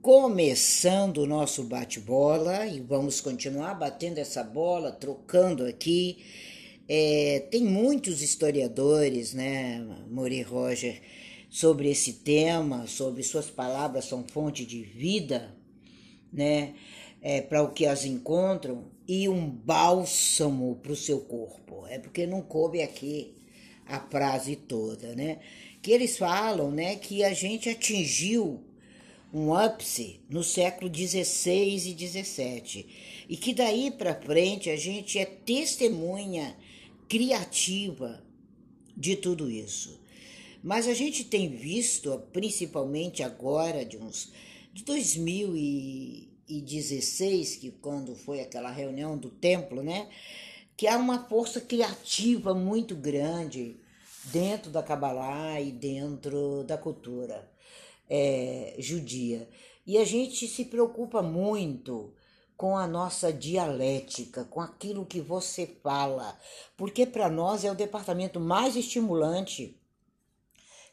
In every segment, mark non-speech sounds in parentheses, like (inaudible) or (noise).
Começando o nosso bate-bola e vamos continuar batendo essa bola, trocando aqui. É, tem muitos historiadores, né, Mori Roger, sobre esse tema, sobre suas palavras são fonte de vida, né, é, para o que as encontram e um bálsamo para o seu corpo. É porque não coube aqui a frase toda, né? Que eles falam, né, que a gente atingiu um ápice no século 16 e 17 e que daí para frente a gente é testemunha criativa de tudo isso. Mas a gente tem visto, principalmente agora de uns de 2016, que quando foi aquela reunião do templo, né, que há uma força criativa muito grande dentro da Kabbalah e dentro da cultura é, judia. E a gente se preocupa muito com a nossa dialética, com aquilo que você fala, porque para nós é o departamento mais estimulante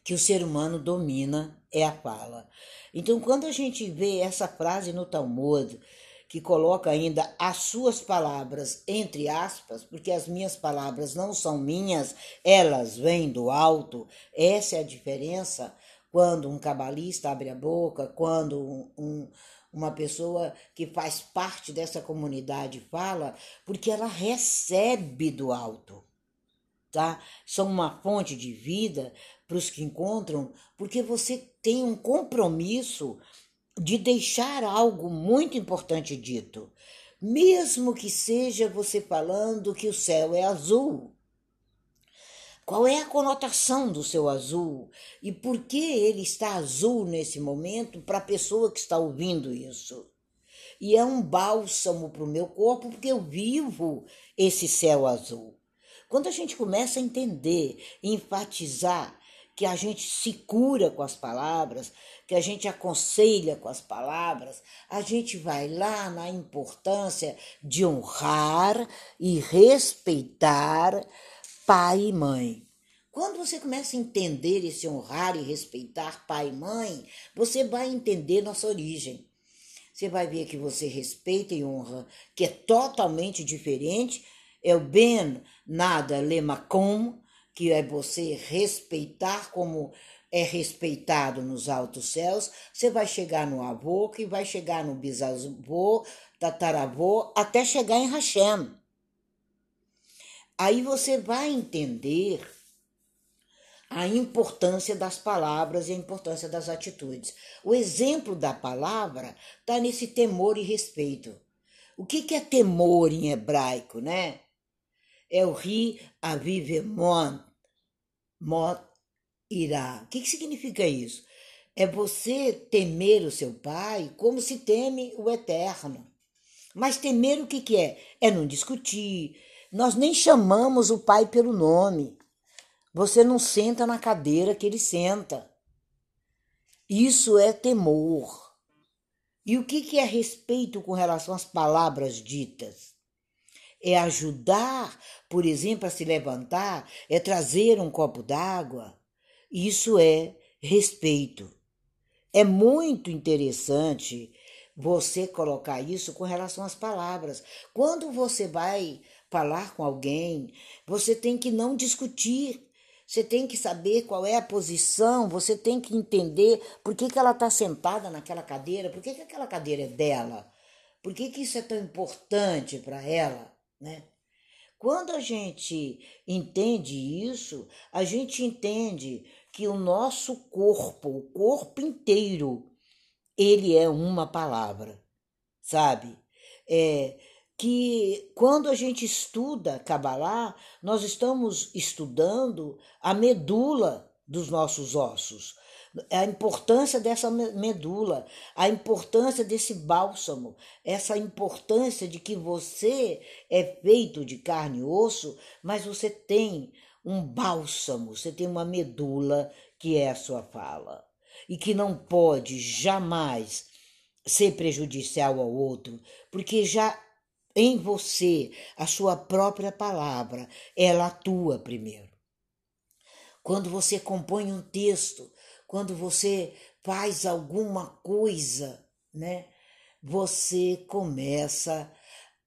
que o ser humano domina é a fala. Então, quando a gente vê essa frase no Talmud, que coloca ainda as suas palavras entre aspas, porque as minhas palavras não são minhas, elas vêm do alto. Essa é a diferença quando um cabalista abre a boca, quando um, um, uma pessoa que faz parte dessa comunidade fala, porque ela recebe do alto. Tá? São uma fonte de vida para os que encontram, porque você tem um compromisso de deixar algo muito importante dito, mesmo que seja você falando que o céu é azul. Qual é a conotação do seu azul e por que ele está azul nesse momento para a pessoa que está ouvindo isso? E é um bálsamo para o meu corpo porque eu vivo esse céu azul. Quando a gente começa a entender, enfatizar que a gente se cura com as palavras, que a gente aconselha com as palavras, a gente vai lá na importância de honrar e respeitar pai e mãe. Quando você começa a entender esse honrar e respeitar pai e mãe, você vai entender nossa origem. Você vai ver que você respeita e honra, que é totalmente diferente. É o ben nada lemacom, que é você respeitar como é respeitado nos altos céus, você vai chegar no avô, que vai chegar no bisavô, tataravô, até chegar em Hashem. Aí você vai entender a importância das palavras e a importância das atitudes. O exemplo da palavra está nesse temor e respeito. O que, que é temor em hebraico, né? É o ri avivemon, mot irá. O que, que significa isso? É você temer o seu pai como se teme o eterno. Mas temer o que, que é? É não discutir. Nós nem chamamos o pai pelo nome. Você não senta na cadeira que ele senta. Isso é temor. E o que, que é respeito com relação às palavras ditas? É ajudar, por exemplo, a se levantar, é trazer um copo d'água. Isso é respeito. É muito interessante você colocar isso com relação às palavras. Quando você vai falar com alguém, você tem que não discutir. Você tem que saber qual é a posição, você tem que entender por que, que ela está sentada naquela cadeira, por que, que aquela cadeira é dela, por que, que isso é tão importante para ela, né? Quando a gente entende isso, a gente entende que o nosso corpo, o corpo inteiro, ele é uma palavra, sabe? É, que quando a gente estuda Kabbalah, nós estamos estudando a medula dos nossos ossos, a importância dessa medula, a importância desse bálsamo, essa importância de que você é feito de carne e osso, mas você tem um bálsamo, você tem uma medula que é a sua fala. E que não pode jamais ser prejudicial ao outro, porque já em você a sua própria palavra, ela atua primeiro. Quando você compõe um texto, quando você faz alguma coisa, né? Você começa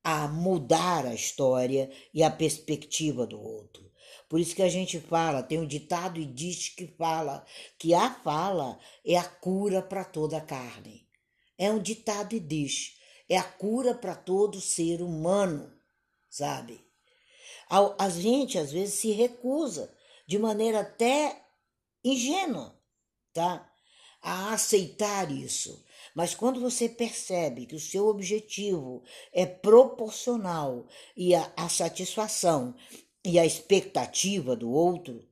a mudar a história e a perspectiva do outro. Por isso que a gente fala, tem um ditado e diz que fala que a fala é a cura para toda a carne. É um ditado e diz, é a cura para todo ser humano, sabe? A gente às vezes se recusa de maneira até ingênua, tá? A aceitar isso. Mas quando você percebe que o seu objetivo é proporcional e a, a satisfação e a expectativa do outro,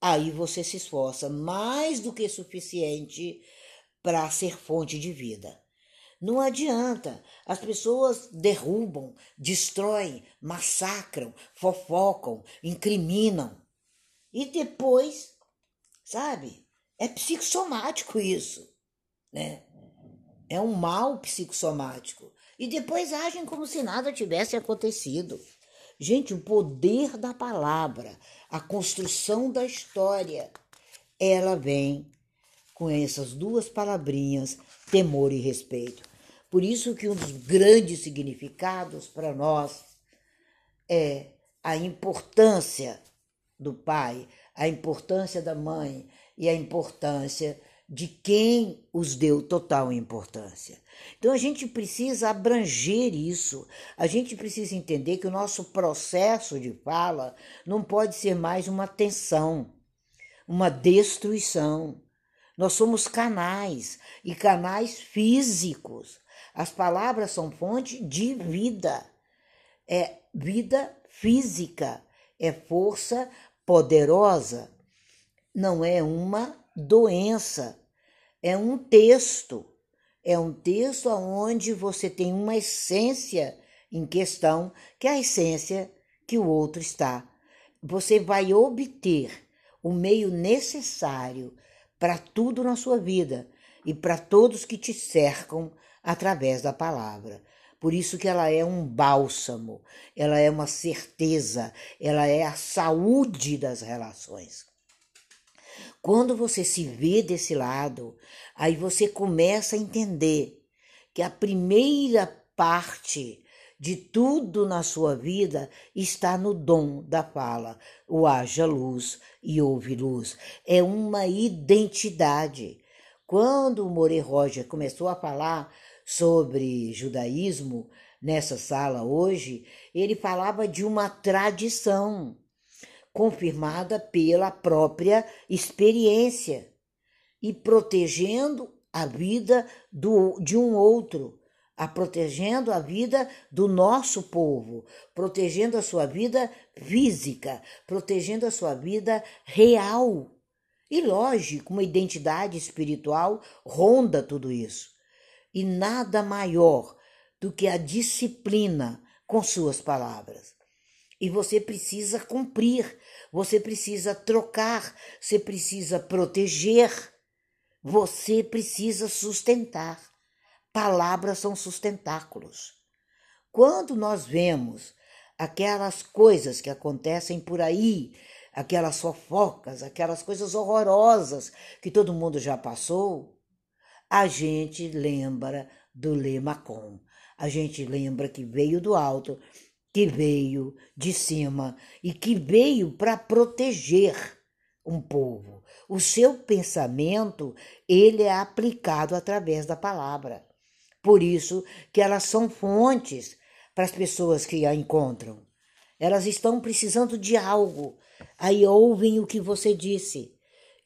aí você se esforça mais do que suficiente para ser fonte de vida. Não adianta. As pessoas derrubam, destroem, massacram, fofocam, incriminam. E depois, sabe? É psicossomático isso, né? É um mal psicossomático. E depois agem como se nada tivesse acontecido. Gente, o poder da palavra, a construção da história, ela vem com essas duas palavrinhas, temor e respeito. Por isso que um dos grandes significados para nós é a importância do pai, a importância da mãe e a importância de quem os deu total importância. Então a gente precisa abranger isso, a gente precisa entender que o nosso processo de fala não pode ser mais uma tensão, uma destruição. Nós somos canais e canais físicos. As palavras são fonte de vida, é vida física, é força poderosa, não é uma doença é um texto. É um texto onde você tem uma essência em questão, que é a essência que o outro está. Você vai obter o meio necessário para tudo na sua vida e para todos que te cercam através da palavra. Por isso que ela é um bálsamo, ela é uma certeza, ela é a saúde das relações. Quando você se vê desse lado, aí você começa a entender que a primeira parte de tudo na sua vida está no dom da fala. O haja luz e ouve luz. É uma identidade. Quando o More Roger começou a falar sobre judaísmo nessa sala hoje, ele falava de uma tradição confirmada pela própria experiência e protegendo a vida do, de um outro, a protegendo a vida do nosso povo, protegendo a sua vida física, protegendo a sua vida real. E lógico, uma identidade espiritual ronda tudo isso. E nada maior do que a disciplina com suas palavras. E você precisa cumprir, você precisa trocar, você precisa proteger, você precisa sustentar. Palavras são sustentáculos. Quando nós vemos aquelas coisas que acontecem por aí, aquelas fofocas, aquelas coisas horrorosas que todo mundo já passou, a gente lembra do Lemacon. A gente lembra que veio do alto que veio de cima e que veio para proteger um povo. O seu pensamento, ele é aplicado através da palavra. Por isso que elas são fontes para as pessoas que a encontram. Elas estão precisando de algo. Aí ouvem o que você disse,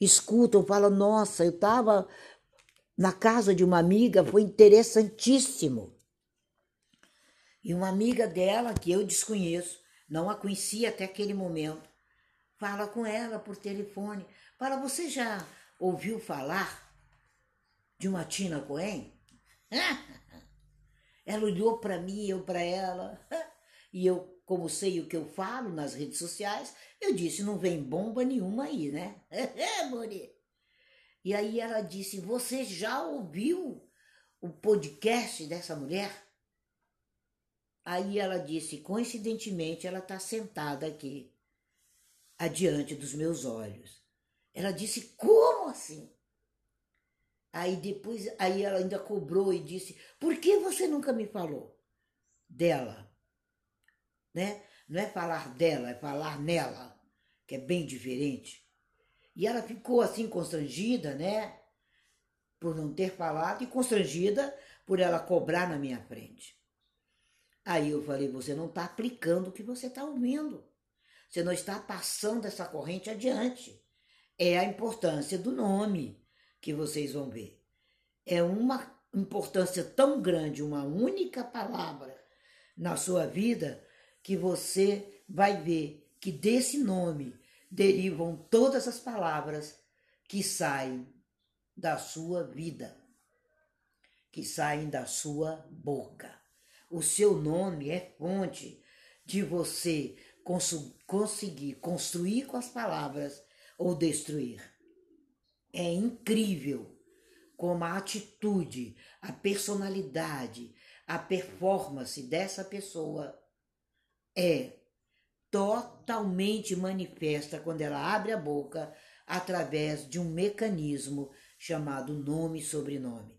escutam, falam: Nossa, eu estava na casa de uma amiga, foi interessantíssimo. E uma amiga dela, que eu desconheço, não a conhecia até aquele momento, fala com ela por telefone. Fala, você já ouviu falar de uma Tina Cohen? (laughs) Ela olhou para mim, eu para ela, (laughs) e eu, como sei o que eu falo nas redes sociais, eu disse: não vem bomba nenhuma aí, né? (laughs) Mori. E aí ela disse: Você já ouviu o podcast dessa mulher? Aí ela disse, coincidentemente, ela está sentada aqui, adiante dos meus olhos. Ela disse, como assim? Aí depois, aí ela ainda cobrou e disse: Por que você nunca me falou dela? Né? Não é falar dela, é falar nela, que é bem diferente. E ela ficou assim constrangida, né? Por não ter falado e constrangida por ela cobrar na minha frente. Aí eu falei: Você não está aplicando o que você está ouvindo. Você não está passando essa corrente adiante. É a importância do nome que vocês vão ver. É uma importância tão grande, uma única palavra na sua vida, que você vai ver que desse nome derivam todas as palavras que saem da sua vida, que saem da sua boca. O seu nome é fonte de você conseguir construir com as palavras ou destruir. É incrível como a atitude, a personalidade, a performance dessa pessoa é totalmente manifesta quando ela abre a boca através de um mecanismo chamado nome e sobrenome.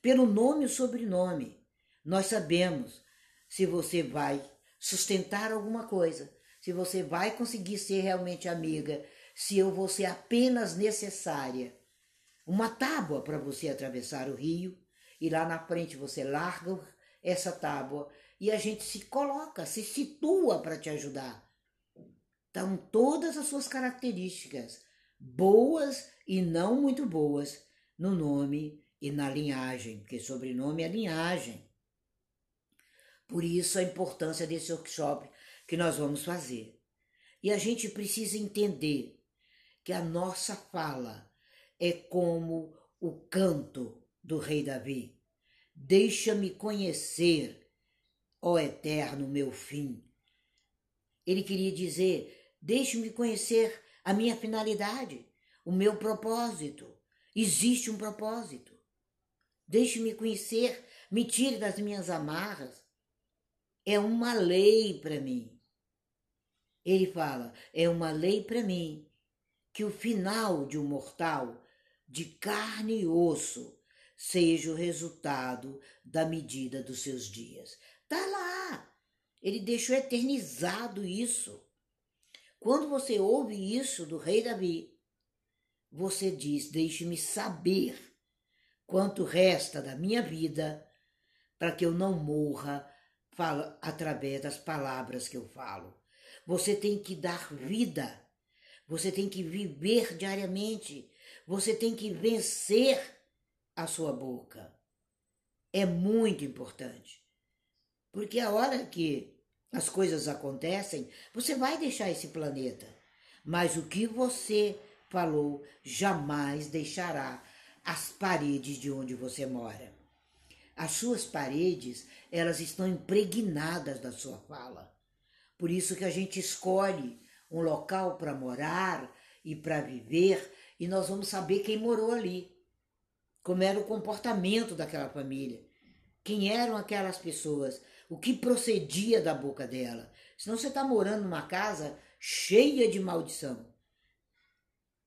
Pelo nome e sobrenome, nós sabemos se você vai sustentar alguma coisa, se você vai conseguir ser realmente amiga, se eu vou ser apenas necessária. Uma tábua para você atravessar o rio e lá na frente você larga essa tábua e a gente se coloca, se situa para te ajudar. Então, todas as suas características, boas e não muito boas, no nome e na linhagem, porque sobrenome é linhagem. Por isso a importância desse workshop que nós vamos fazer. E a gente precisa entender que a nossa fala é como o canto do rei Davi. Deixa-me conhecer, ó eterno meu fim. Ele queria dizer: deixe-me conhecer a minha finalidade, o meu propósito. Existe um propósito. Deixe-me conhecer, me tire das minhas amarras. É uma lei para mim. Ele fala: é uma lei para mim que o final de um mortal, de carne e osso, seja o resultado da medida dos seus dias. Tá lá. Ele deixou eternizado isso. Quando você ouve isso do rei Davi, você diz: Deixe-me saber quanto resta da minha vida para que eu não morra fala, através das palavras que eu falo. Você tem que dar vida você tem que viver diariamente. Você tem que vencer a sua boca. É muito importante. Porque a hora que as coisas acontecem, você vai deixar esse planeta. Mas o que você falou jamais deixará as paredes de onde você mora. As suas paredes, elas estão impregnadas da sua fala. Por isso que a gente escolhe um local para morar e para viver, e nós vamos saber quem morou ali, como era o comportamento daquela família, quem eram aquelas pessoas, o que procedia da boca dela. Senão você está morando numa casa cheia de maldição.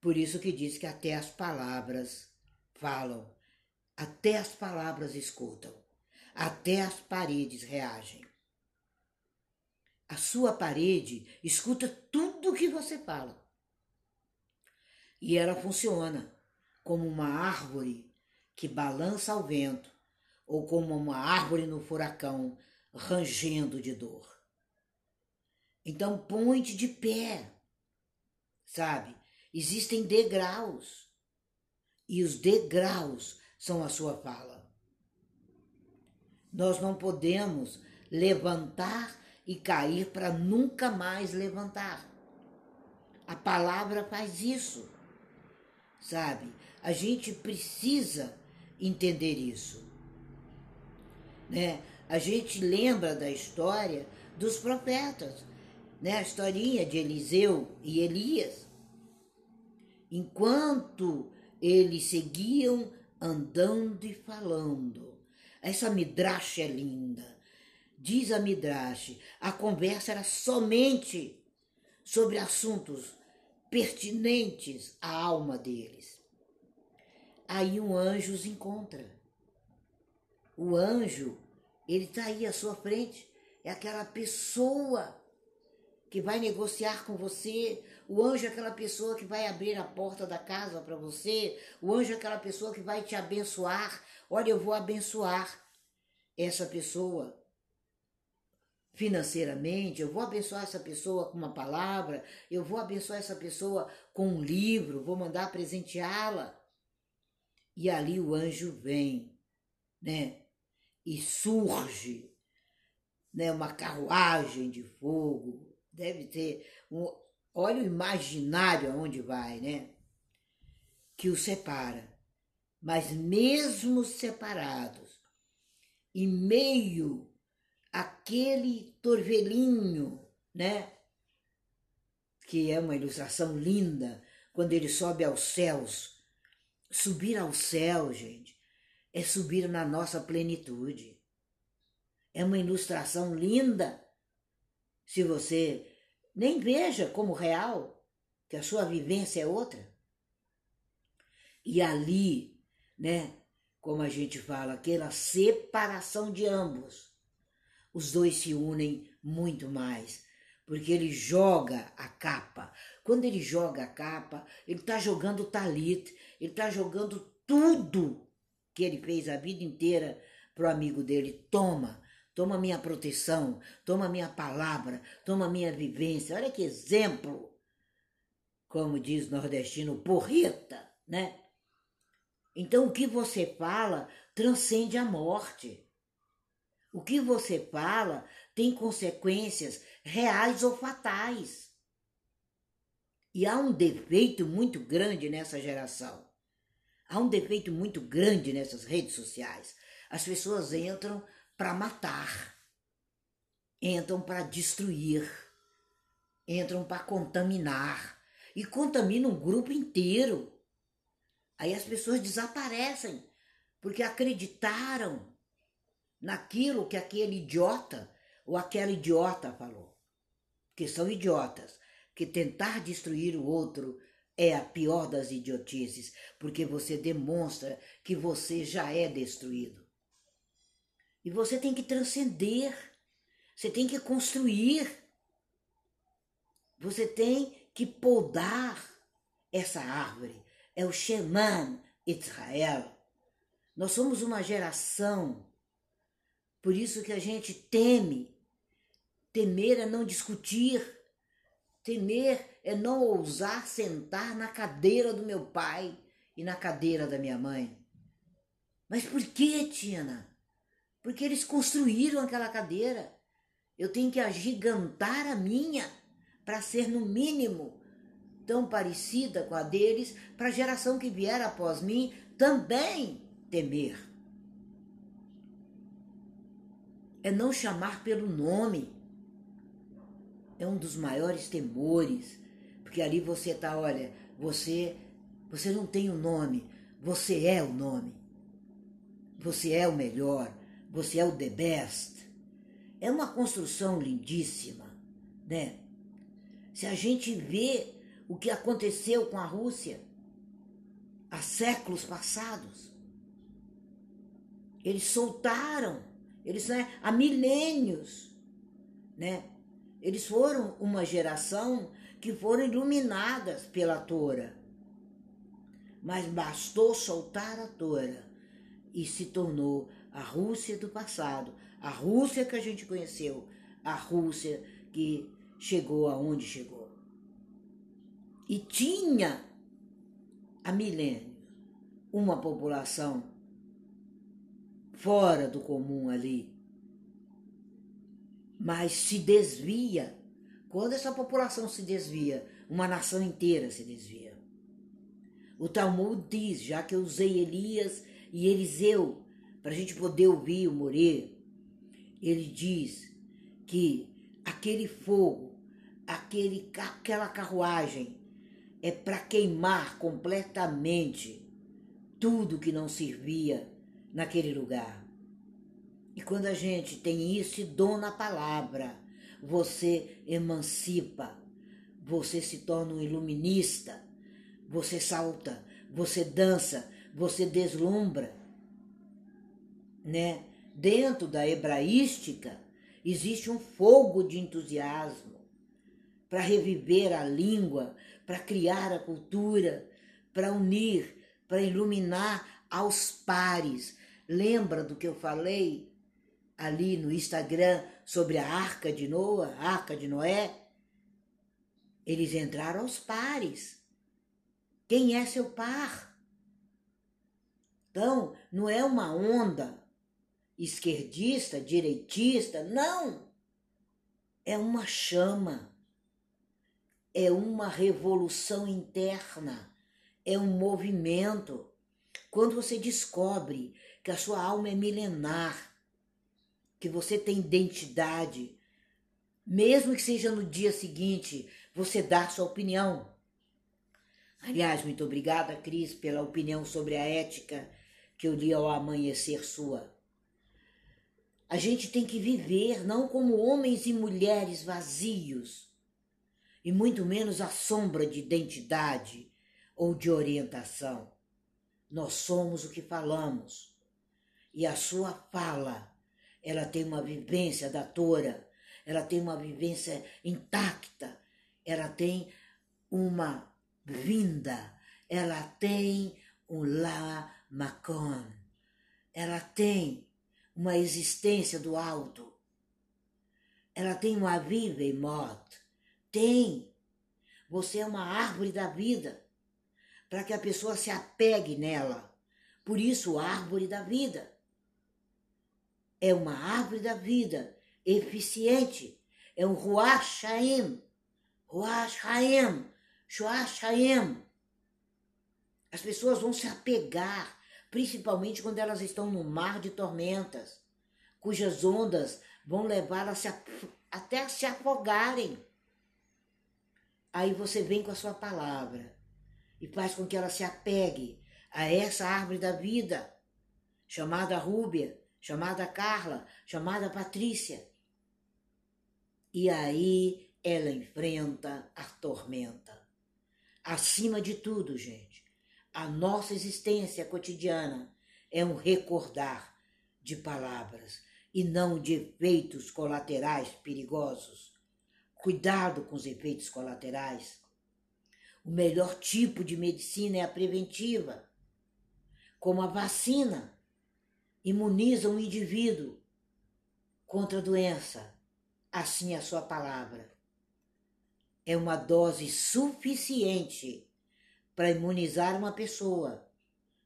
Por isso que diz que até as palavras falam, até as palavras escutam, até as paredes reagem. A sua parede escuta tudo o que você fala. E ela funciona como uma árvore que balança ao vento ou como uma árvore no furacão rangendo de dor. Então põe-te de pé, sabe? Existem degraus e os degraus são a sua fala. Nós não podemos levantar e cair para nunca mais levantar. A palavra faz isso, sabe? A gente precisa entender isso, né? A gente lembra da história dos profetas, né? A historinha de Eliseu e Elias. Enquanto eles seguiam andando e falando, essa midrash é linda Diz a Midrash, a conversa era somente sobre assuntos pertinentes à alma deles. aí um anjo os encontra. O anjo, ele está aí à sua frente, é aquela pessoa que vai negociar com você. O anjo é aquela pessoa que vai abrir a porta da casa para você. O anjo é aquela pessoa que vai te abençoar. Olha, eu vou abençoar essa pessoa financeiramente, eu vou abençoar essa pessoa com uma palavra, eu vou abençoar essa pessoa com um livro, vou mandar presenteá-la. E ali o anjo vem, né? E surge, né? Uma carruagem de fogo, deve ter um. Olha o imaginário aonde vai, né? Que o separa. Mas mesmo separados, em meio aquele torvelinho, né? Que é uma ilustração linda, quando ele sobe aos céus. Subir ao céu, gente, é subir na nossa plenitude. É uma ilustração linda. Se você nem veja como real, que a sua vivência é outra. E ali, né, como a gente fala, aquela separação de ambos, os dois se unem muito mais, porque ele joga a capa. Quando ele joga a capa, ele está jogando o talit, ele está jogando tudo que ele fez a vida inteira pro amigo dele. Toma, toma minha proteção, toma minha palavra, toma minha vivência. Olha que exemplo, como diz nordestino, porreta, né? Então o que você fala transcende a morte. O que você fala tem consequências reais ou fatais. E há um defeito muito grande nessa geração. Há um defeito muito grande nessas redes sociais. As pessoas entram para matar, entram para destruir, entram para contaminar e contaminam um grupo inteiro. Aí as pessoas desaparecem porque acreditaram naquilo que aquele idiota ou aquela idiota falou. Que são idiotas, que tentar destruir o outro é a pior das idiotices, porque você demonstra que você já é destruído. E você tem que transcender, você tem que construir, você tem que podar essa árvore. É o Sheman Israel. Nós somos uma geração por isso que a gente teme. Temer é não discutir. Temer é não ousar sentar na cadeira do meu pai e na cadeira da minha mãe. Mas por que, Tina? Porque eles construíram aquela cadeira. Eu tenho que agigantar a minha para ser, no mínimo, tão parecida com a deles, para a geração que vier após mim também temer. é não chamar pelo nome. É um dos maiores temores, porque ali você está, olha, você você não tem o um nome, você é o nome. Você é o melhor, você é o the best. É uma construção lindíssima, né? Se a gente vê o que aconteceu com a Rússia há séculos passados, eles soltaram eles né, há milênios, né? Eles foram uma geração que foram iluminadas pela Tora. Mas bastou soltar a Tora e se tornou a Rússia do passado, a Rússia que a gente conheceu, a Rússia que chegou aonde chegou. E tinha há milênios uma população fora do comum ali. Mas se desvia. Quando essa população se desvia, uma nação inteira se desvia. O Talmud diz, já que eu usei Elias e Eliseu para a gente poder ouvir o Morê, ele diz que aquele fogo, aquele, aquela carruagem é para queimar completamente tudo que não servia naquele lugar. E quando a gente tem isso e dom na palavra, você emancipa, você se torna um iluminista, você salta, você dança, você deslumbra, né? Dentro da hebraística existe um fogo de entusiasmo para reviver a língua, para criar a cultura, para unir, para iluminar aos pares. Lembra do que eu falei ali no Instagram sobre a arca de Noa, arca de Noé? Eles entraram aos pares. Quem é seu par? Então, não é uma onda esquerdista, direitista, não. É uma chama. É uma revolução interna. É um movimento. Quando você descobre que a sua alma é milenar, que você tem identidade, mesmo que seja no dia seguinte, você dá sua opinião. Aliás, muito obrigada, Cris, pela opinião sobre a ética que eu li ao amanhecer sua. A gente tem que viver não como homens e mulheres vazios, e muito menos à sombra de identidade ou de orientação. Nós somos o que falamos. E a sua fala, ela tem uma vivência da Tora, ela tem uma vivência intacta, ela tem uma vinda, ela tem um lá Macon. Ela tem uma existência do alto. Ela tem uma vida e morte. Tem. Você é uma árvore da vida para que a pessoa se apegue nela. Por isso, árvore da vida. É uma árvore da vida eficiente. É um Ruach Shaim. Ruach Haim. Shuach Haim. As pessoas vão se apegar principalmente quando elas estão no mar de tormentas, cujas ondas vão levá-las até se afogarem. Aí você vem com a sua palavra e faz com que ela se apegue a essa árvore da vida, chamada Rúbia, chamada Carla, chamada Patrícia. E aí ela enfrenta a tormenta. Acima de tudo, gente, a nossa existência cotidiana é um recordar de palavras e não de efeitos colaterais perigosos. Cuidado com os efeitos colaterais. O melhor tipo de medicina é a preventiva, como a vacina imuniza um indivíduo contra a doença. Assim é a sua palavra. É uma dose suficiente para imunizar uma pessoa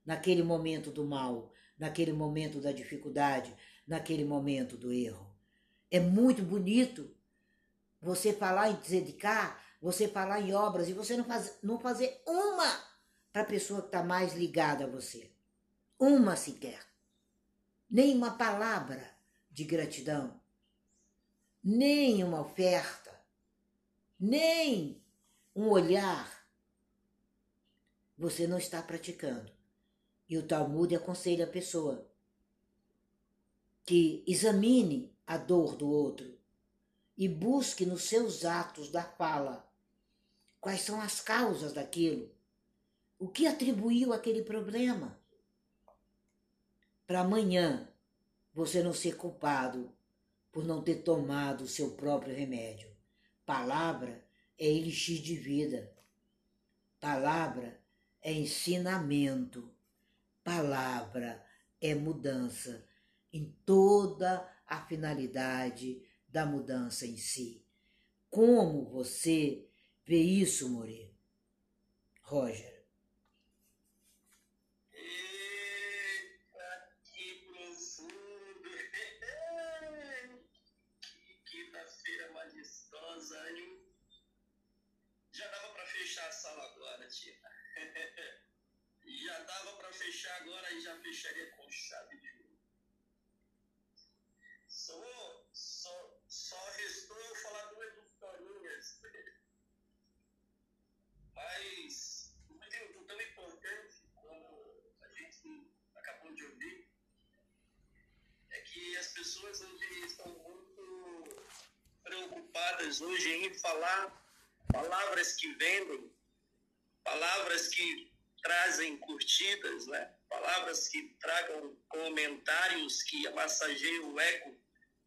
naquele momento do mal, naquele momento da dificuldade, naquele momento do erro. É muito bonito você falar em dedicar, você falar em obras e você não, faz, não fazer uma para a pessoa que está mais ligada a você. Uma sequer. Nem uma palavra de gratidão. Nem uma oferta. Nem um olhar você não está praticando. E o Talmud aconselha a pessoa que examine a dor do outro e busque nos seus atos da fala quais são as causas daquilo, o que atribuiu aquele problema. Para amanhã você não ser culpado por não ter tomado o seu próprio remédio. Palavra é elixir de vida. Palavra é ensinamento, palavra é mudança em toda a finalidade da mudança em si. Como você vê isso, Moreira? Roger. Para fechar a sala agora, tia. (laughs) já dava para fechar agora e já fecharia com chave de ouro. Só, só, só restou eu falar duas historinhas. (laughs) Mas muito tão importante como a gente acabou de ouvir é que as pessoas hoje estão muito preocupadas hoje em falar palavras que vendem, palavras que trazem curtidas, né? palavras que tragam comentários que massageiem o ego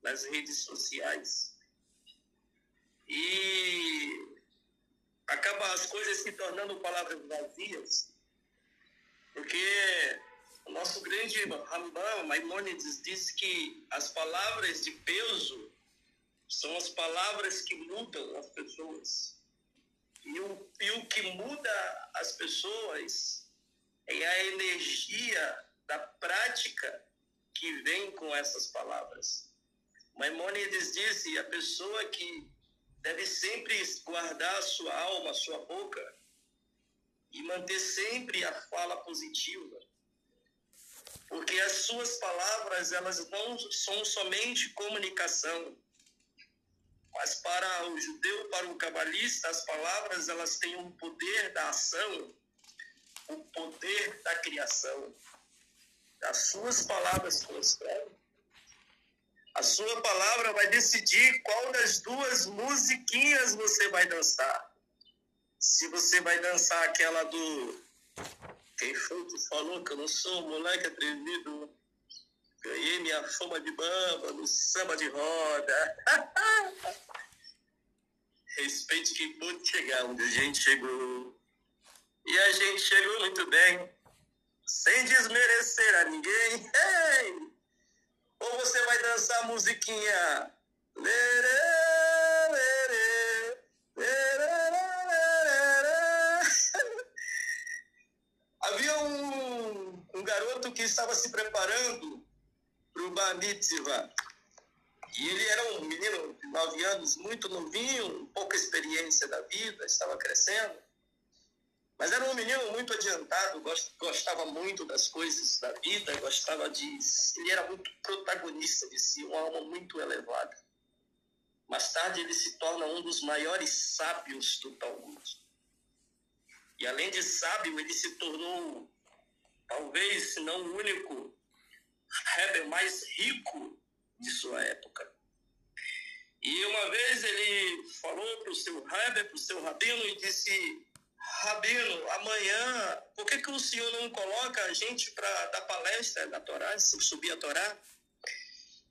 nas redes sociais. E acaba as coisas se tornando palavras vazias, porque o nosso grande Rambam, Maimonides, diz que as palavras de peso são as palavras que mudam as pessoas. E o, e o que muda as pessoas é a energia da prática que vem com essas palavras. Maimonides disse: a pessoa que deve sempre guardar a sua alma, a sua boca, e manter sempre a fala positiva. Porque as suas palavras, elas não são somente comunicação, mas para o judeu, para o cabalista, as palavras, elas têm um poder da ação, o poder da criação. As suas palavras prosperam. A sua palavra vai decidir qual das duas musiquinhas você vai dançar. Se você vai dançar aquela do. Quem foi que falou que eu não sou um moleque atrevido? Ganhei minha fama de bamba no samba de roda. (laughs) Respeite quem pôde chegar onde a gente chegou. E a gente chegou muito bem, sem desmerecer a ninguém. Hey! Ou você vai dançar a musiquinha. (laughs) Havia um, um garoto que estava se preparando o Bar Mitzvah. E ele era um menino de nove anos, muito novinho, pouca experiência da vida, estava crescendo. Mas era um menino muito adiantado, gostava muito das coisas da vida, gostava de. Ele era muito protagonista de si, uma alma muito elevada. Mais tarde, ele se torna um dos maiores sábios do Talmud. E além de sábio, ele se tornou, talvez, se não o único, Rebbe mais rico de sua época. E uma vez ele falou para o seu Rebbe, para o seu Rabino, e disse: Rabino, amanhã, por que, que o senhor não coloca a gente para dar palestra da Torá, subir a Torá?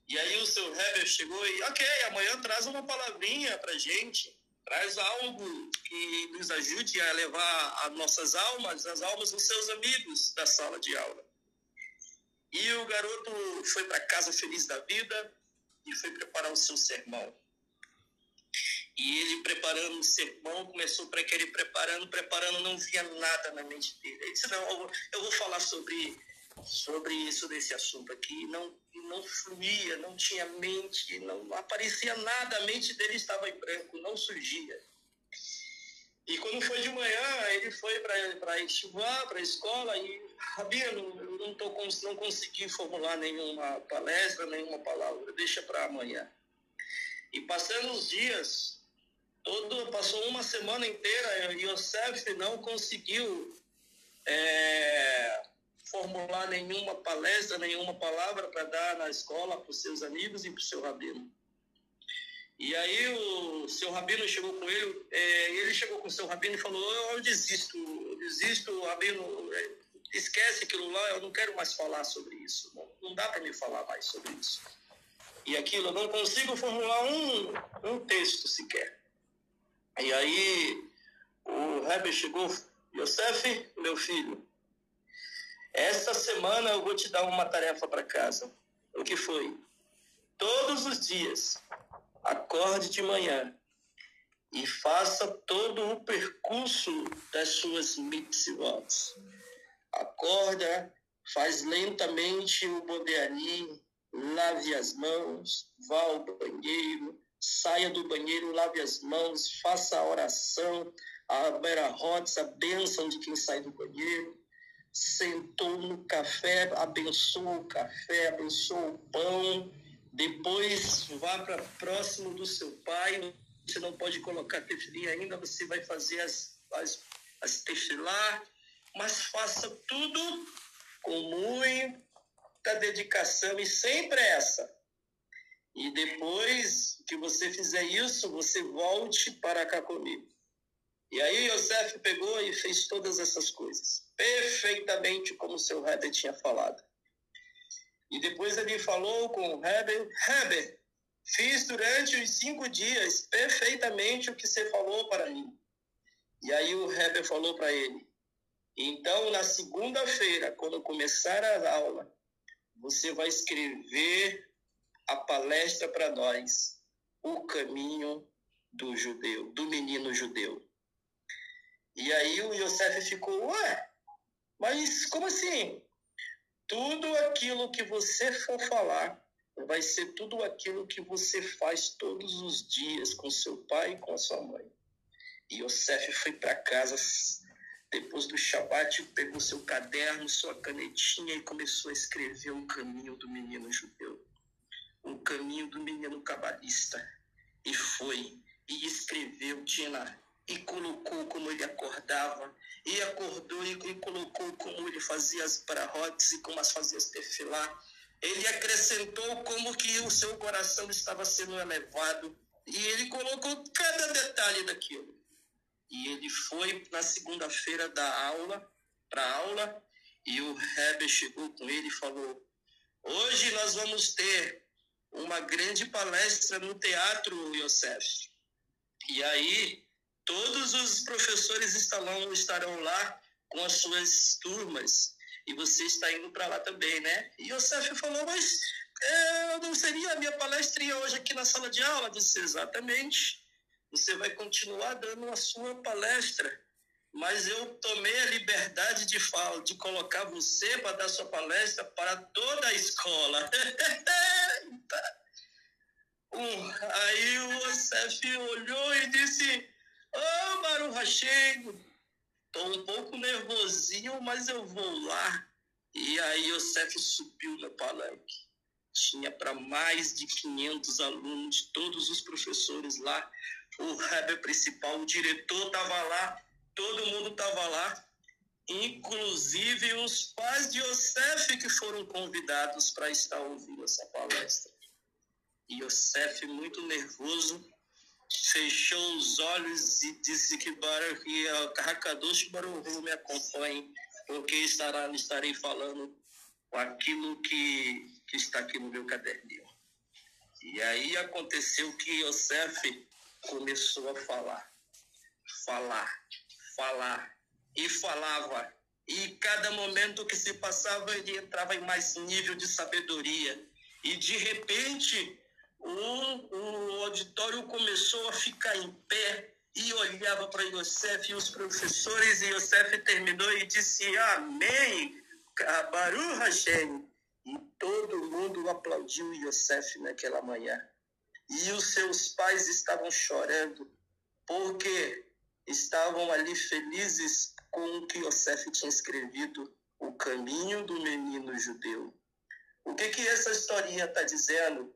E aí o seu Heber chegou e, ok, amanhã traz uma palavrinha para gente, traz algo que nos ajude a levar as nossas almas, as almas dos seus amigos da sala de aula. E o garoto foi para casa feliz da vida e foi preparar o seu sermão. E ele preparando o sermão, começou para aquele preparando, preparando, não via nada na mente dele. Ele disse, não, eu vou falar sobre, sobre isso, desse assunto aqui. Não, não fluía, não tinha mente, não aparecia nada, a mente dele estava em branco, não surgia. E quando foi de manhã, ele foi para estivar, para a escola, e, Rabino, eu não, tô, não consegui formular nenhuma palestra, nenhuma palavra, deixa para amanhã. E passando os dias, Todo, passou uma semana inteira e Yosef não conseguiu é, formular nenhuma palestra, nenhuma palavra para dar na escola para os seus amigos e para o seu rabino. E aí o seu rabino chegou com ele, é, ele chegou com o seu rabino e falou, eu, eu desisto, eu desisto, rabino, é, esquece aquilo lá, eu não quero mais falar sobre isso, não, não dá para me falar mais sobre isso. E aquilo, eu não consigo formular um, um texto sequer. E aí o Heber chegou, Yosef, meu filho, esta semana eu vou te dar uma tarefa para casa. O que foi? Todos os dias, acorde de manhã e faça todo o percurso das suas mitzvot. Acorda, faz lentamente o bodeani, lave as mãos, vá ao banheiro, saia do banheiro, lave as mãos, faça a oração, a berahotes, a bênção de quem sai do banheiro, sentou no café, abençoa o café, abençoa o pão, depois vá para próximo do seu pai, você não pode colocar tefilim ainda, você vai fazer as, as, as tefilá, mas faça tudo com muita dedicação e sem pressa e depois que você fizer isso, você volte para cá comigo. E aí Yosef pegou e fez todas essas coisas, perfeitamente como seu Heber tinha falado. E depois ele falou com o Heber, Heber, fiz durante os cinco dias perfeitamente o que você falou para mim. E aí o Heber falou para ele, então na segunda-feira, quando começar a aula, você vai escrever a palestra para nós, o caminho do judeu, do menino judeu. E aí o Yosef ficou, ué, mas como assim? Tudo aquilo que você for falar vai ser tudo aquilo que você faz todos os dias com seu pai e com a sua mãe. E Yosef foi para casa depois do Shabat, pegou seu caderno, sua canetinha e começou a escrever o caminho do menino judeu, o caminho do menino cabalista. E foi, e escreveu, Tina, e colocou como ele acordava, e acordou e, colocou como ele fazia as parahotes e como as fazia as tefilá. Ele acrescentou como que o seu coração estava sendo elevado, e ele colocou cada detalhe daquilo. E ele foi na segunda-feira da aula, para aula, e o Heber chegou com ele e falou: Hoje nós vamos ter uma grande palestra no teatro, Yosef. E aí Todos os professores estarão, estarão lá com as suas turmas e você está indo para lá também, né? E o Yosef falou, mas é, não seria a minha palestrinha hoje aqui na sala de aula? Eu disse, exatamente. Você vai continuar dando a sua palestra, mas eu tomei a liberdade de, falar, de colocar você para dar sua palestra para toda a escola. (laughs) um, aí o Yosef olhou e disse, Ô, Maru Hashem, tô um pouco nervosinho, mas eu vou lá. E aí Yosef subiu no palanque. Tinha para mais de 500 alunos, todos os professores lá, o Rebbe principal, o diretor estava lá, todo mundo estava lá, inclusive os pais de Yosef que foram convidados para estar ouvindo essa palestra. E Yosef, muito nervoso, fechou os olhos e disse que Baruch, Hakadosh Baruch me acompanhe, porque estará, estarei falando com aquilo que, que está aqui no meu caderninho. E aí aconteceu que Yosef começou a falar, falar, falar, e falava. E cada momento que se passava, ele entrava em mais nível de sabedoria. E de repente, o, o auditório começou a ficar em pé e olhava para Yosef e os professores, e Yosef terminou e disse Amém, Baruch Hashem. E todo mundo aplaudiu Yosef naquela manhã. E os seus pais estavam chorando, porque estavam ali felizes com o que Yosef tinha escrevido, o caminho do menino judeu. O que, que essa historinha está dizendo?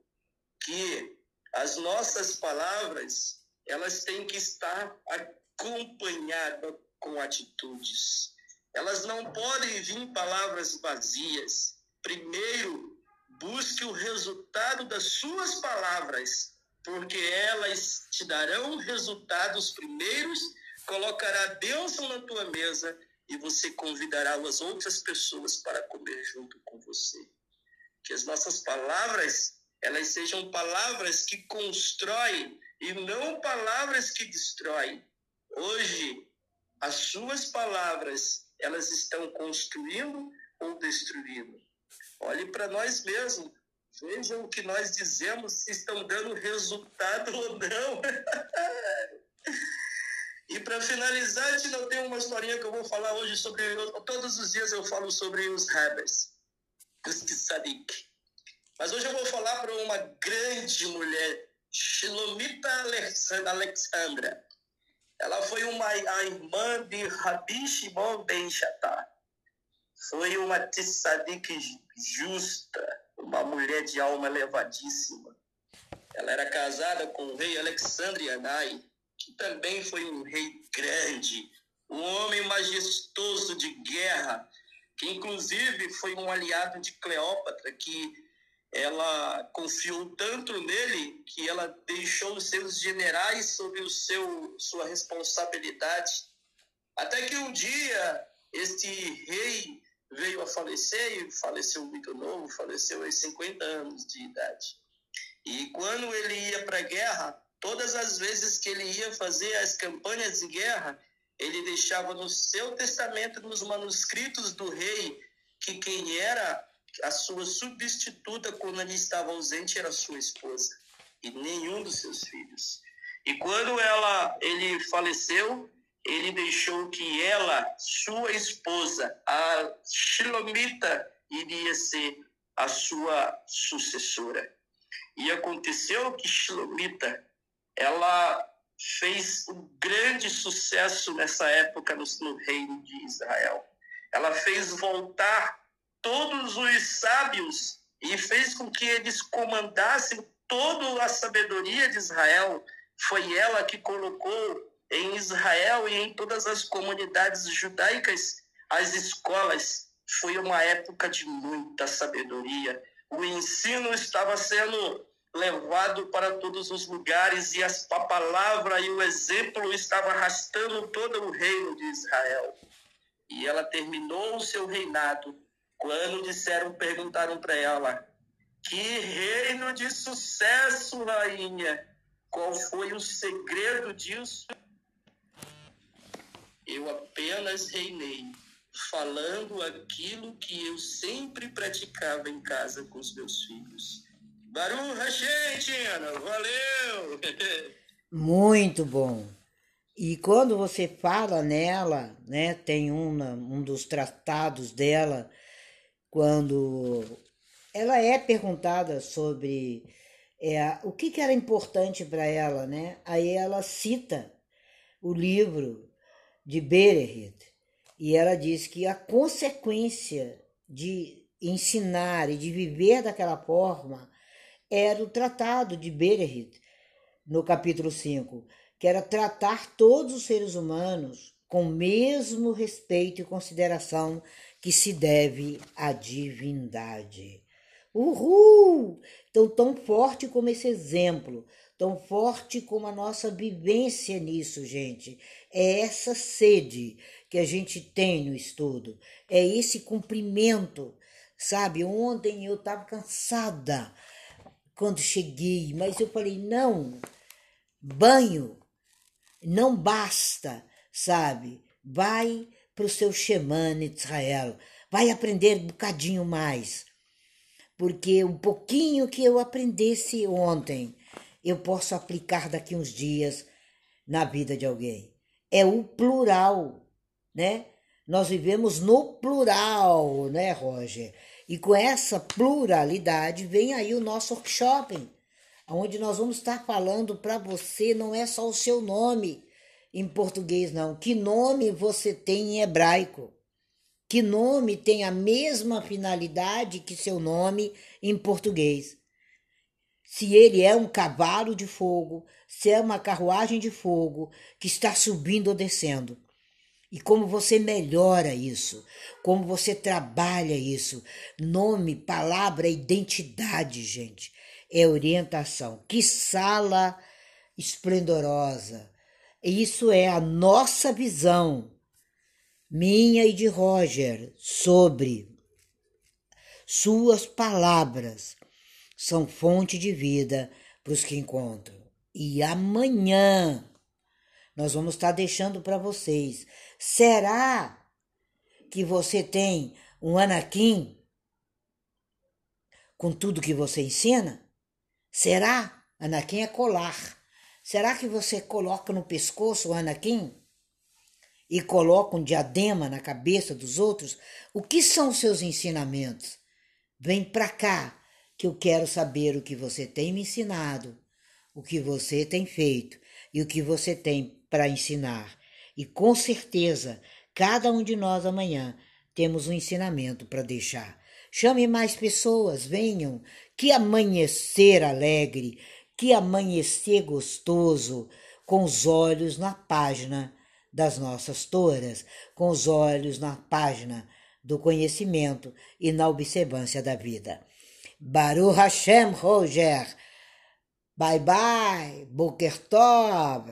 Que as nossas palavras elas têm que estar acompanhadas com atitudes. Elas não podem vir palavras vazias. Primeiro, busque o resultado das suas palavras, porque elas te darão resultados primeiros, colocará bênção na tua mesa e você convidará as outras pessoas para comer junto com você. Que as nossas palavras elas sejam palavras que constroem e não palavras que destroem. Hoje, as suas palavras, elas estão construindo ou destruindo. Olhe para nós mesmos. Vejam o que nós dizemos, se estão dando resultado ou não. (laughs) e para finalizar, eu tenho uma historinha que eu vou falar hoje sobre. Todos os dias eu falo sobre os Rebels, os Tzadik. Mas hoje eu vou falar para uma grande mulher, Shilomita Alexandra. Ela foi uma, a irmã de Rabi Shimon Ben Shatar. Foi uma tzadik justa, uma mulher de alma elevadíssima. Ela era casada com o rei Alexandre Anai, que também foi um rei grande, um homem majestoso de guerra, que inclusive foi um aliado de Cleópatra, que ela confiou tanto nele que ela deixou os seus generais sob o seu sua responsabilidade. Até que um dia este rei veio a falecer e faleceu muito novo, faleceu aos 50 anos de idade. E quando ele ia para a guerra, todas as vezes que ele ia fazer as campanhas de guerra, ele deixava no seu testamento, nos manuscritos do rei, que quem era a sua substituta quando ele estava ausente era sua esposa e nenhum dos seus filhos. E quando ela ele faleceu, ele deixou que ela, sua esposa, a Shilomita, iria ser a sua sucessora. E aconteceu que Shilomita, ela fez um grande sucesso nessa época no, no reino de Israel. Ela fez voltar todos os sábios e fez com que eles comandassem toda a sabedoria de Israel. Foi ela que colocou em Israel e em todas as comunidades judaicas as escolas. Foi uma época de muita sabedoria. O ensino estava sendo levado para todos os lugares e a palavra e o exemplo estava arrastando todo o reino de Israel. E ela terminou o seu reinado quando disseram, perguntaram para ela: Que reino de sucesso, rainha! Qual foi o segredo disso? Eu apenas reinei, falando aquilo que eu sempre praticava em casa com os meus filhos. Baruch Hashem, Tina, valeu! (laughs) Muito bom. E quando você fala nela, né, tem uma, um dos tratados dela, quando ela é perguntada sobre é, o que, que era importante para ela, né? Aí ela cita o livro de Berehit e ela diz que a consequência de ensinar e de viver daquela forma era o tratado de Berehit, no capítulo 5, que era tratar todos os seres humanos com o mesmo respeito e consideração que se deve à divindade. Uhul! Então, tão forte como esse exemplo, tão forte como a nossa vivência nisso, gente. É essa sede que a gente tem no estudo, é esse cumprimento, sabe? Ontem eu estava cansada quando cheguei, mas eu falei: não, banho não basta, sabe? Vai para o seu Shemana Israel, vai aprender um bocadinho mais, porque um pouquinho que eu aprendesse ontem, eu posso aplicar daqui uns dias na vida de alguém. É o plural, né? Nós vivemos no plural, né, Roger? E com essa pluralidade vem aí o nosso workshop, onde nós vamos estar falando para você não é só o seu nome em português, não. Que nome você tem em hebraico? Que nome tem a mesma finalidade que seu nome em português? Se ele é um cavalo de fogo, se é uma carruagem de fogo que está subindo ou descendo. E como você melhora isso, como você trabalha isso. Nome, palavra, identidade, gente. É orientação. Que sala esplendorosa. Isso é a nossa visão, minha e de Roger, sobre suas palavras. São fonte de vida para os que encontram. E amanhã nós vamos estar deixando para vocês Será que você tem um Anakin com tudo que você ensina? Será? Anakin é colar. Será que você coloca no pescoço o Anakin? E coloca um diadema na cabeça dos outros? O que são os seus ensinamentos? Vem para cá, que eu quero saber o que você tem me ensinado, o que você tem feito e o que você tem para ensinar. E com certeza, cada um de nós amanhã temos um ensinamento para deixar. Chame mais pessoas, venham. Que amanhecer alegre, que amanhecer gostoso, com os olhos na página das nossas toras, com os olhos na página do conhecimento e na observância da vida. Baruch Hashem, Roger. Bye bye, Boker Tov.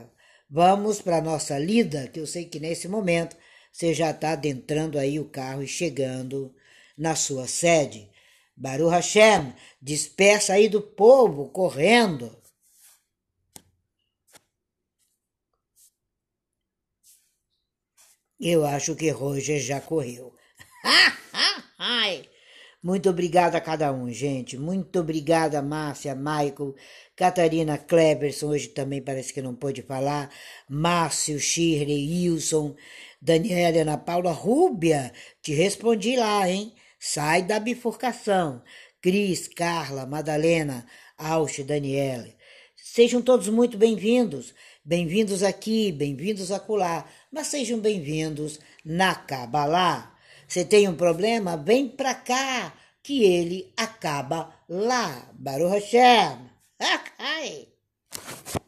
Vamos para nossa lida, que eu sei que nesse momento você já está adentrando aí o carro e chegando na sua sede. Baruch Hashem, dispersa aí do povo correndo. Eu acho que Roger já correu. (laughs) Muito obrigada a cada um, gente. Muito obrigada, Márcia, Michael, Catarina Kleberson, hoje também parece que não pôde falar, Márcio, Shirley, Wilson, Daniela, Ana Paula, Rúbia, te respondi lá, hein? Sai da bifurcação. Cris, Carla, Madalena, Auche, Daniela. Sejam todos muito bem-vindos. Bem-vindos aqui, bem-vindos acolá, mas sejam bem-vindos na Cabalá. Você tem um problema? Vem pra cá, que ele acaba lá. Baruch Hashem. (laughs)